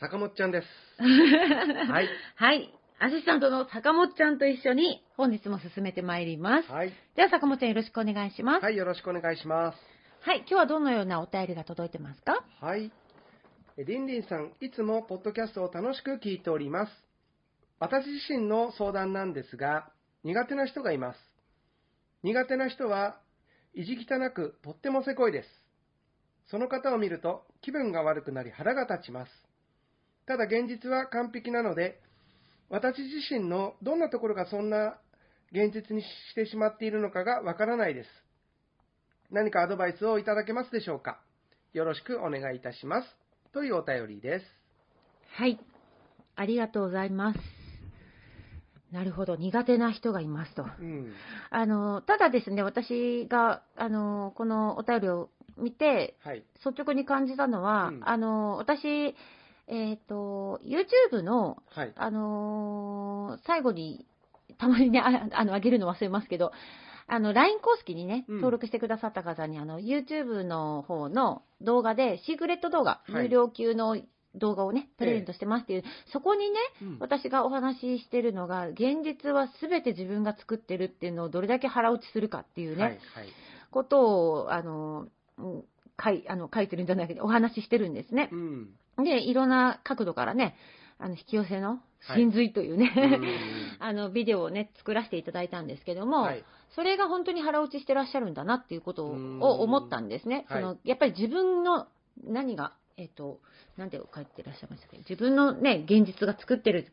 坂本ちゃんです。はい。はい。アシスタントの坂本ちゃんと一緒に本日も進めてまいります。はい。では坂本ちゃんよろしくお願いします。はい、よろしくお願いします。はい。今日はどのようなお便りが届いてますか？はい。えりんりんさん、いつもポッドキャストを楽しく聞いております。私自身の相談なんですが、苦手な人がいます。苦手な人は、意地汚くとってもせこいです。その方を見ると気分が悪くなり腹が立ちます。ただ現実は完璧なので、私自身のどんなところがそんな現実にしてしまっているのかがわからないです。何かアドバイスをいただけますでしょうか？よろしくお願いいたします。というお便りです。はい。ありがとうございます。なるほど。苦手な人がいますと。うん。あの、ただですね、私が、あの、このお便りを見て、はい。率直に感じたのは、うんあの、私、えっ、と、YouTube の、はい。あのー最後に、たまにね、あ あの、あげるの忘れますけど、あの、LINE 公式にね、うん登録してくださった方に、あの、YouTube の方の動画で、シークレット動画、はい有料級の動画をね、プレゼントしてますっていう、そこにね、うん私がお話ししてるのが、現実は全て自分が作ってるっていうのをどれだけ腹落ちするかっていうね、はい。はい。ことを、あの、うん書いあの書いてるんじゃないけど、お話ししてるんですねう。ん。で、いろんな角度からね、あの、引き寄せの真髄というね、うん あの、ビデオをね、作らせていただいたんですけども、はい。それが本当に腹落ちしてらっしゃるんだなっていうことを思ったんですね。はいその、やっぱり自分の何が、えっ、と、なんて書いてらっしゃいましたっけ？自分のね、現実が作ってる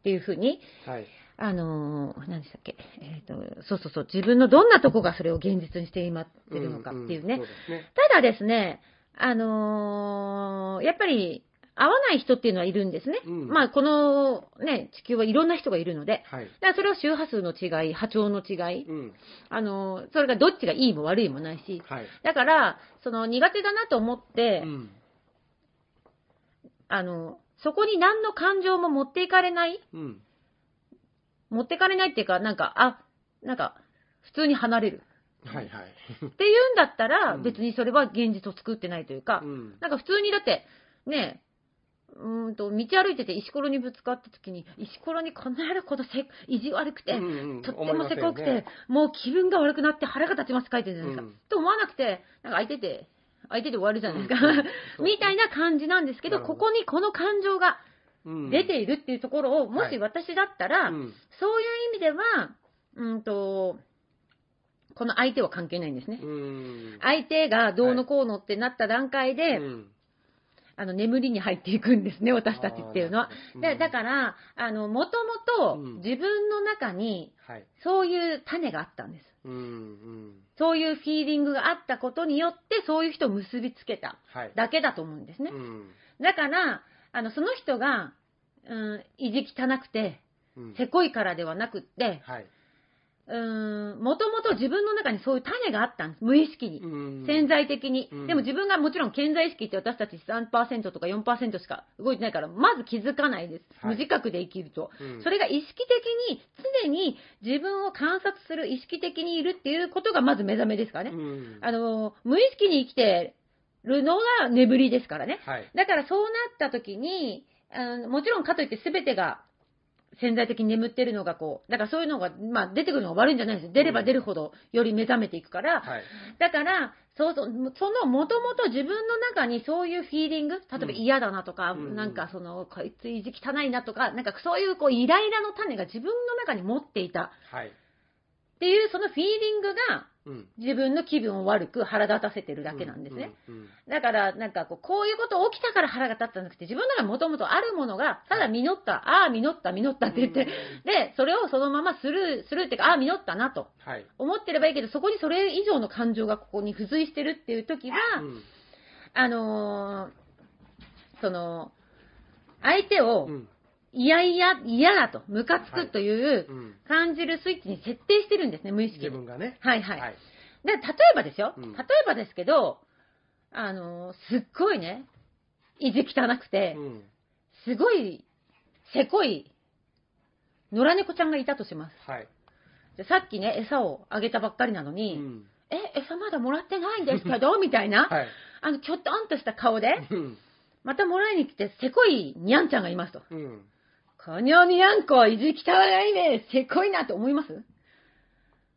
っていうふうに、はい。あのー、何でしたっけ？えっ、と、そうそうそう、自分のどんなとこがそれを現実にして今ってるのかっていうね。んんそうですね。ただですね、あのーやっぱり合わない人っていうのはいるんですね。うんまあ、このね、地球はいろんな人がいるので、はい。だからそれは周波数の違い、波長の違い、うん。あのーそれがどっちがいいも悪いもないし、はい。だから、その苦手だなと思って、うん。あの、そこに何の感情も持っていかれないうん。持っていかれないっていうか、なんか、あ、なんか、普通に離れる。はいはい。っていうんだったら、うん別にそれは現実を作ってないというか、うん。なんか普通にだって、ねうーんと、道歩いてて石ころにぶつかった時に、石ころにこんなやることせ、意地悪くて、うんうんとってもせこくて、ねもう気分が悪くなって腹が立ちます書いてるじゃないですか。うんと思わなくて、なんか相手で、相手で終わるじゃないですか。みたいな感じなんですけど、ここにこの感情がうん出ているっていうところを、もし私だったら、うんそういう意味では、うんと、この相手は関係ないんですね。うん。相手がどうのこうのってなった段階で、うんあの、眠りに入っていくんですね、私たちっていうのは。で、だら、から、あの、もともとうん自分の中にはい。そういう種があったんです。そういうフィーリングがあったことによって、そういう人を結びつけたはい。だけだと思うんですねう。ん。だから、あの、その人が、うん、意地汚くて、うんせこいからではなくって、はい。うーん、もともと自分の中にそういう種があったんです。無意識に。うん潜在的に、うんでも自分がもちろん健在意識って私たち3%とか4%しか動いてないから、まず気づかないです。はい無自覚で生きると。うんそれが意識的に、常に自分を観察する、意識的にいるっていうことがまず目覚めですからね。うんあの、無意識に生きてるのが眠りですからね。はい。だからそうなった時に、あのもちろんかといって全てが潜在的に眠ってるのがこう、だからそういうのが、まあ出てくるのが悪いんじゃないですよ。出れば出るほどより目覚めていくから、はい。だから、そうそう、そのもともと自分の中にそういうフィーリング、例えばうん嫌だなとか、うんなんかその、こいつ意地汚いなとか、なんかそういうこうイライラの種が自分の中に持っていたはい。っていうそのフィーリングがうん。自分の気分を悪く腹立たせてるだけなんですね。だから、なんかこう、こういうこと起きたから腹が立ったんじゃなくて、自分の中にもともとあるものが、ただ実った、ああ、実った、実ったって言って、で、それをそのままスルー、スルーっていうか、ああ、実ったなとはい。思ってればいいけど、そこにそれ以上の感情がここに付随してるっていう時は、うんあのーその、相手をうん。いやいや、嫌だと、ムカつくといううん。感じるスイッチに設定してるんですね、無意識で。自分がね。はいはい。はい。で、例えばですよ、うん例えばですけど、あのーすっごいね、意地汚くて、うん。すごい、せこい、野良猫ちゃんがいたとします。はい。でさっきね、餌をあげたばっかりなのうに、ん。え、餌まだもらってないんですけど みたいな、はい。あの、きょっとんとした顔で、うん。またもらいに来て、せこいにゃんちゃんがいますと。うん。こにょにゃんこ、意地汚いね、せこいなって思います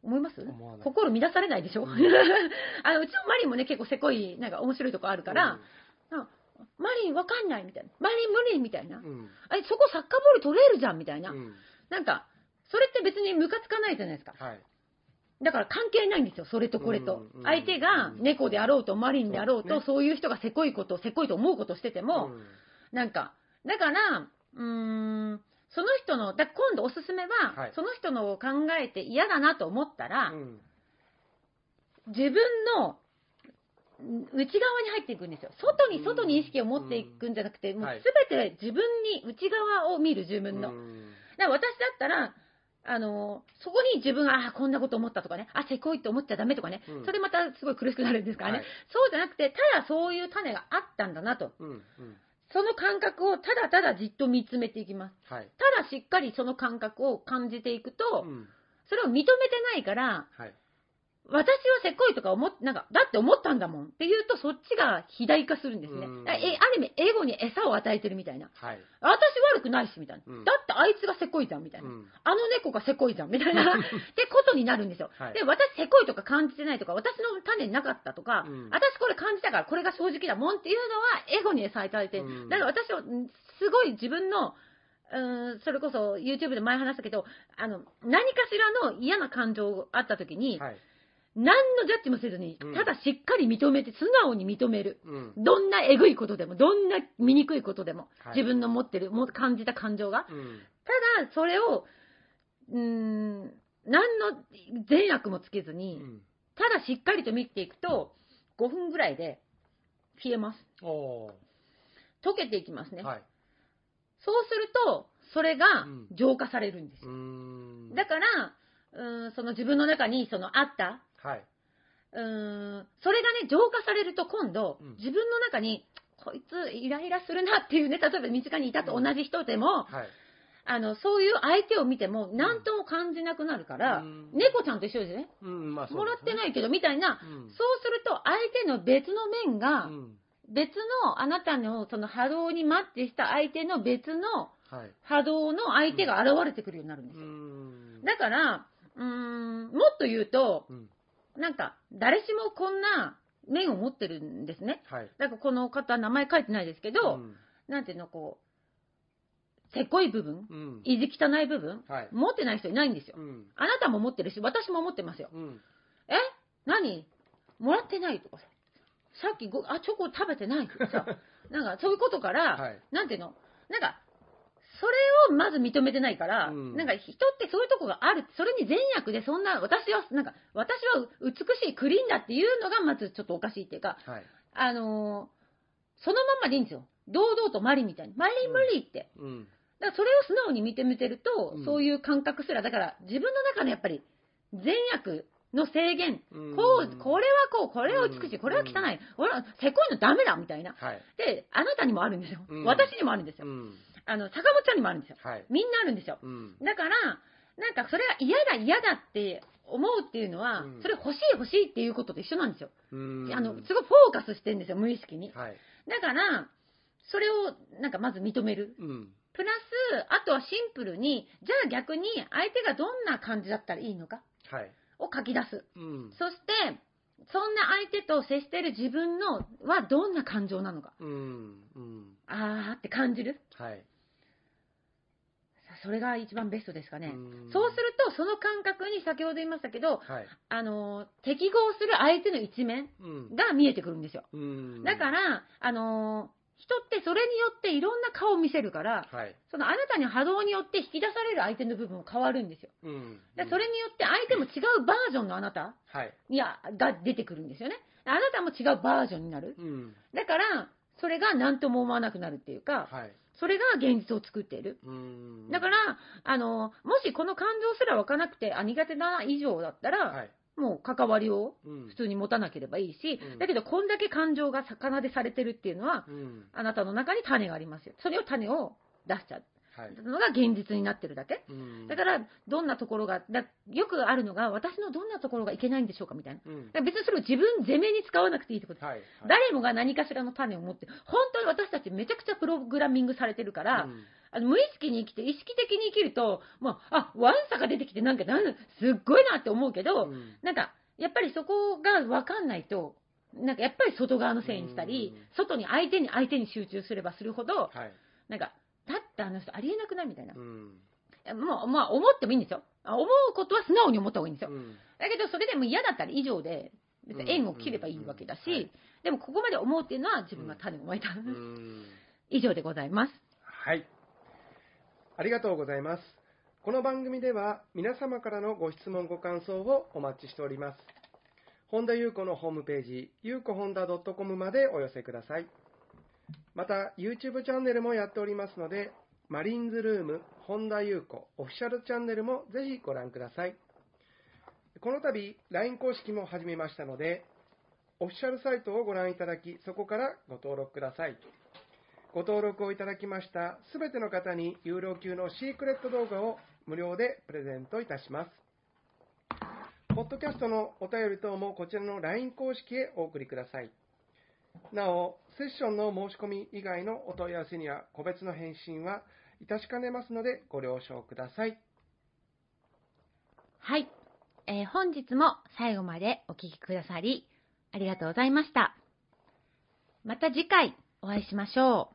思います心乱されないでしょ、うんあの、うちのマリンもね、結構せこい、なんか面白いとこあるから、あマリンわかんないみたいな。マリン無理みたいなう。ん。あ、そこサッカーボール取れるじゃんみたいな。うん。なんか、それって別にムカつかないじゃないですか。はい。だから関係ないんですよ、それとこれと。相手が猫であろうとマリンであろうと、そういう人がせこいこと、せこいと思うことしてても、なんか、だから、うーん、その人の、だ今度おすすめは、はいその人のを考えて嫌だなと思ったら、うん。自分のん内側に入っていくんですよ。外に、外に意識を持っていくんじゃなくて、もうはいすべて自分に、内側を見る自分の。うんだから私だったら、あのそこに自分が、あこんなこと思ったとかね、あ、せこいって思っちゃダメとかね、うんそれまたすごい苦しくなるんですからね、はいそうじゃなくて、ただそういう種があったんだなと、うん。うん。その感覚をただただじっと見つめていきます。はい。ただしっかりその感覚を感じていくと、うん。それを認めてないから、はい。私はせこいとか思っなんか、だって思ったんだもんって言うと、そっちが肥大化するんですね。えある意味、エゴに餌を与えてるみたいな。はい。私悪くないし、みたいな。うんだってあいつがせこいじゃん、みたいな。うん。あの猫がせこいじゃん、みたいな。ってことになるんですよ。はいで、私せこいとか感じてないとか、私の種になかったとか、うん私これ感じたからこれが正直だもんっていうのは、エゴに餌与えて、うんだから私は、んすごい自分の、うーん、それこそ YouTube で前話したけど、あの、何かしらの嫌な感情があった時に、はい。何のジャッジもせずにうん、ただしっかり認めて、素直に認める。うん。どんなえぐいことでも、どんな醜いことでも、はい自分の持ってる、も感じた感情が。うん。ただ、それを、うーん、何の善悪もつけずうに、ん。ただしっかりと見ていくと、5分ぐらいで消えます。おー溶けていきますね。はい。そうすると、それがうん浄化されるんですうよ。ん。だから、うーん、その自分の中に、そのあった、はい。うーん、それがね、浄化されると今度うん、自分の中に、こいつイライラするなっていうね、例えば身近にいたと同じ人でも、はい。あの、そういう相手を見ても、何とも感じなくなるから、うん猫ちゃんと一緒ですね。うん、まあそうもらってい。ないけど、みたいな、うんそうすると、相手の別の面が、うん。別の、あなたのその波動にマッチした相手の別のはい。波動の相手が現れてくるようになるんですうよ。ん。だから、うーん、もっと言うと、うん。なんか、誰しもこんな面を持ってるんですね。はい。だからこの方、名前書いてないですけど、うんなんていうの、こう、せこい部分、うん。意地汚い部分、はい。持ってない人いないんですよう。ん。あなたも持ってるし、私も持ってますよ。うん。え？何？もらってないとかさ。さっきご、あ、チョコ食べてないとかさ。なんか、そういうことから、はい。なんていうの？なんか、それをまず認めてないから、うんなんか人ってそういうとこがある。それに善悪でそんな、私は、なんか、私は美しいクリーンだっていうのがまずちょっとおかしいっていうか、はい。あのーそのまんまでいいんですよ。堂々とマリみたいに。マリ無理って。うん。だからそれを素直に認めてると、うんそういう感覚すら、だから自分の中のやっぱり善悪の制限。うんこう、これはこう、これは美しい、これは汚い、俺はせこいのダメだみたいな。はい。で、あなたにもあるんですようん。私にもあるんですよ。うん。あの、坂本ちゃんにもあるんですよ。はい。みんなあるんですよ。うん。だから、なんかそれが嫌だ嫌だって思うっていうのは、うんそれ欲しい欲しいっていうことと一緒なんですよ。うんあの、すごいフォーカスしてるんですよ、無意識に。はい。だから、それをなんかまず認める。うん。プラス、あとはシンプルに、じゃあ逆に相手がどんな感じだったらいいのかはい。を書き出す。うん。そして、そんな相手と接している自分のはどんな感情なのか。うん。うん。あーって感じる。はい。それが一番ベストですかね。うんそうすると、その感覚に先ほど言いましたけど、はい。あの、適合する相手の一面うん。が見えてくるんですよ。うん。だから、あの、人ってそれによっていろんな顔を見せるから、はい。そのあなたに波動によって引き出される相手の部分も変わるんですよ。うん。でそれによって相手も違うバージョンのあなたはい。いやが出てくるんですよね。あなたも違うバージョンになる。うん。だから、それが何とも思わなくなるっていうか、はい。それが現実を作っている。うん。だから、あの、もしこの感情すら湧かなくて、あ、苦手だな以上だったら、はい。もう関わりをうん。普通に持たなければいいし、うんだけどこんだけ感情が魚でされてるっていうのは、うん。あなたの中に種がありますよ。それを種を出しちゃ。のが現実になってるだけ？うんだから、どんなところが、だよくあるのが、私のどんなところがいけないんでしょうかみたいな。うんだから別にそれを自分攻めに使わなくていいってことです。はい。誰もが何かしらの種を持って、本当に私たちめちゃくちゃプログラミングされてるから、うんあの無意識に生きて、意識的に生きると、もう、あ、ワンサが出てきて、なんか、なんすっごいなって思うけど、うんなんか、やっぱりそこが分かんないと、なんかやっぱり外側のせいにしたりうん、外に相手に相手に集中すればするほど、はい。なんか、あの人ありえなくない？みたいなう。ん。もう、まあ、思ってもいいんですよ。あ思うことは素直に思った方がいいんですよ。うんだけど、それでも嫌だったら以上で、別に縁を切ればいいわけだうんうんはいし、でもここまで思うっていうのは自分が種をまいた。うん。以上でございます。はい。ありがとうございます。この番組では皆様からのご質問ご感想をお待ちしております。本田裕子のホームページ、ゆうこほんだ .com までお寄せください。また、YouTube チャンネルもやっておりますので、マリンズルーム、本田裕子オフィシャルチャンネルもぜひご覧ください。この度、LINE 公式も始めましたので、オフィシャルサイトをご覧いただき、そこからご登録ください。ご登録をいただきましたすべての方に有料級のシークレット動画を無料でプレゼントいたします。ポッドキャストのお便り等もこちらの LINE 公式へお送りください。なお、セッションの申し込み以外のお問い合わせには個別の返信はいたしかねますのでご了承ください。はい。えー本日も最後までお聴きくださり、ありがとうございました。また次回お会いしましょう。